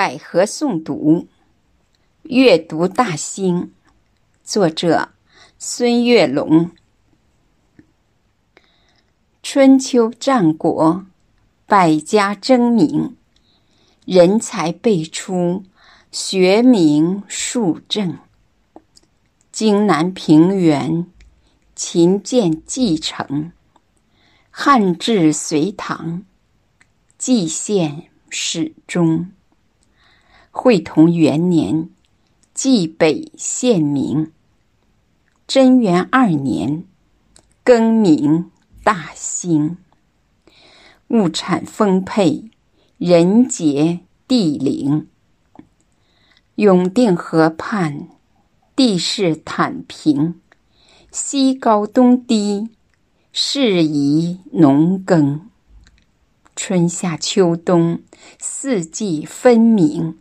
百合诵读，阅读大兴。作者：孙月龙。春秋战国，百家争鸣，人才辈出，学名树正。荆南平原，秦建继承，汉至隋唐，蓟县始终。会同元年，蓟北县名。贞元二年，更名。大兴，物产丰沛，人杰地灵。永定河畔，地势坦平，西高东低，适宜农耕。春夏秋冬，四季分明，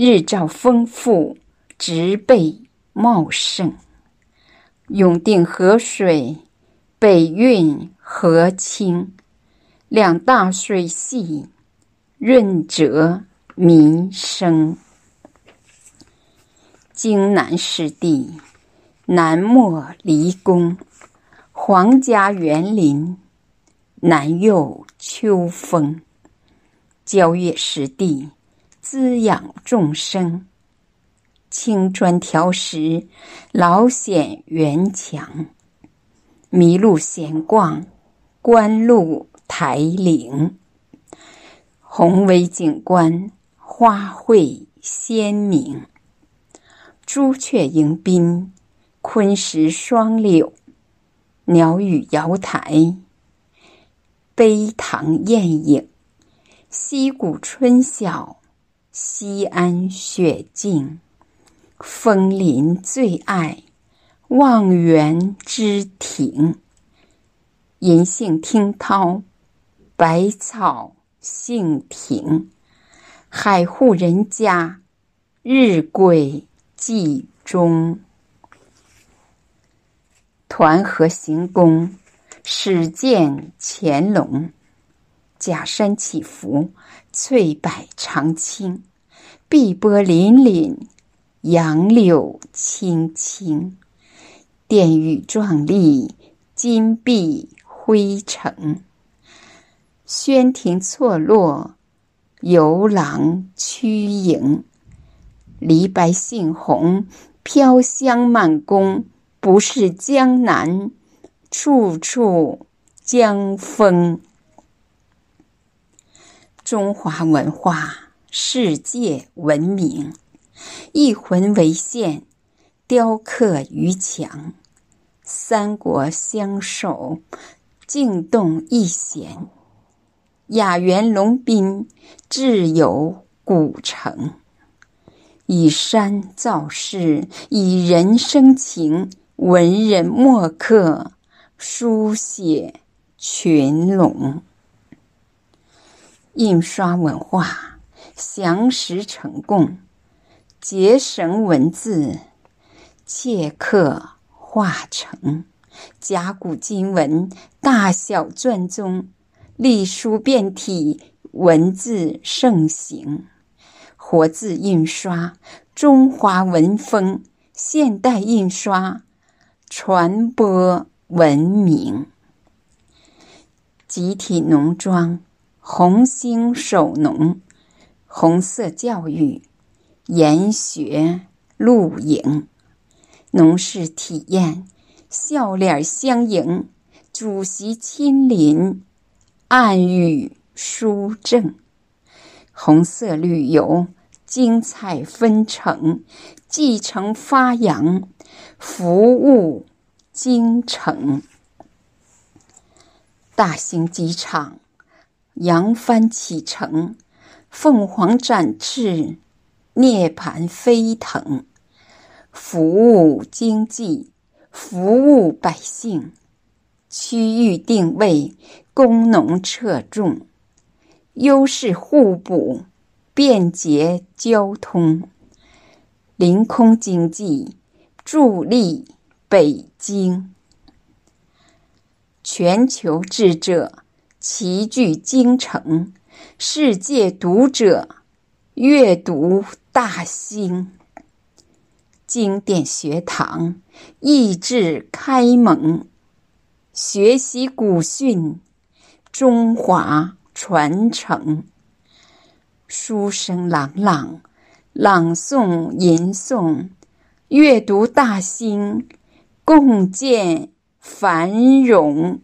日照丰富，植被茂盛。永定河水。北运河清，两大水系，润泽民生。荆南湿地，南莫离宫，皇家园林，南佑秋风。郊野湿地，滋养众生。青砖条石，老显园墙。麋鹿闲逛，观鹿台岭，宏伟景观，花卉鲜明。朱雀迎宾，昆石双柳，鸟语瑶台，碑堂艳影。溪谷春晓，西安雪静，枫林最爱。望园之庭，银杏听涛，百草杏庭。海户人家，日晷记中。团河行宫，始见乾隆。假山起伏，翠柏长青，碧波粼粼，杨柳青青。殿宇壮丽，金碧辉城；轩庭错落，游廊曲影。梨白杏红，飘香满宫。不是江南，处处江风。中华文化，世界闻名。一魂为线。雕刻于墙，三国相守，静动一弦。雅园龙宾，志游古城。以山造势，以人生情。文人墨客，书写群龙。印刷文化，详实成供，结绳文字。切刻画成甲骨金文，大小篆宗，隶书变体，文字盛行。活字印刷，中华文风，现代印刷，传播文明。集体农庄，红星守农，红色教育，研学露营。农事体验，笑脸相迎，主席亲临，暗语书正。红色旅游，精彩纷呈，继承发扬，服务京城。大型机场，扬帆启程，凤凰展翅，涅槃飞腾。服务经济，服务百姓，区域定位，工农侧重，优势互补，便捷交通，临空经济，助力北京。全球智者齐聚京城，世界读者阅读大兴。经典学堂，意志开蒙，学习古训，中华传承。书声朗朗，朗诵吟诵，阅读大兴，共建繁荣。